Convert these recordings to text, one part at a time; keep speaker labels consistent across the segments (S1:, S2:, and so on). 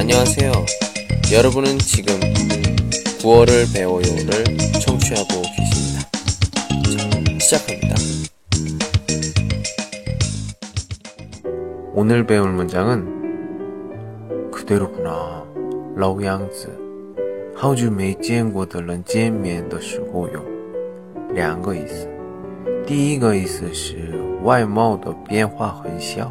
S1: 안녕하세요. 여러분은 지금 9월을 배워요를 청취하고 계십니다. 자, 시작합니다. 오늘 배울 문장은 그대로구나. 老样子好久没见过的人见面的时候有两个意思。第一个意思是外貌的变化很小。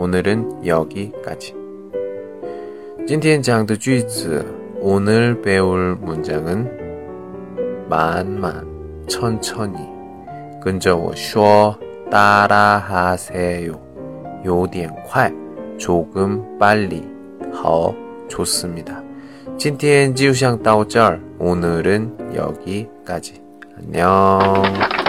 S1: 오늘은 여기까지. 今天讲的句子 오늘 배울 문장은 만만 천천히 跟着我说 따라하세요. 有点快 조금 빨리 好 좋습니다. 今天就想到这儿 오늘은 여기까지. 안녕.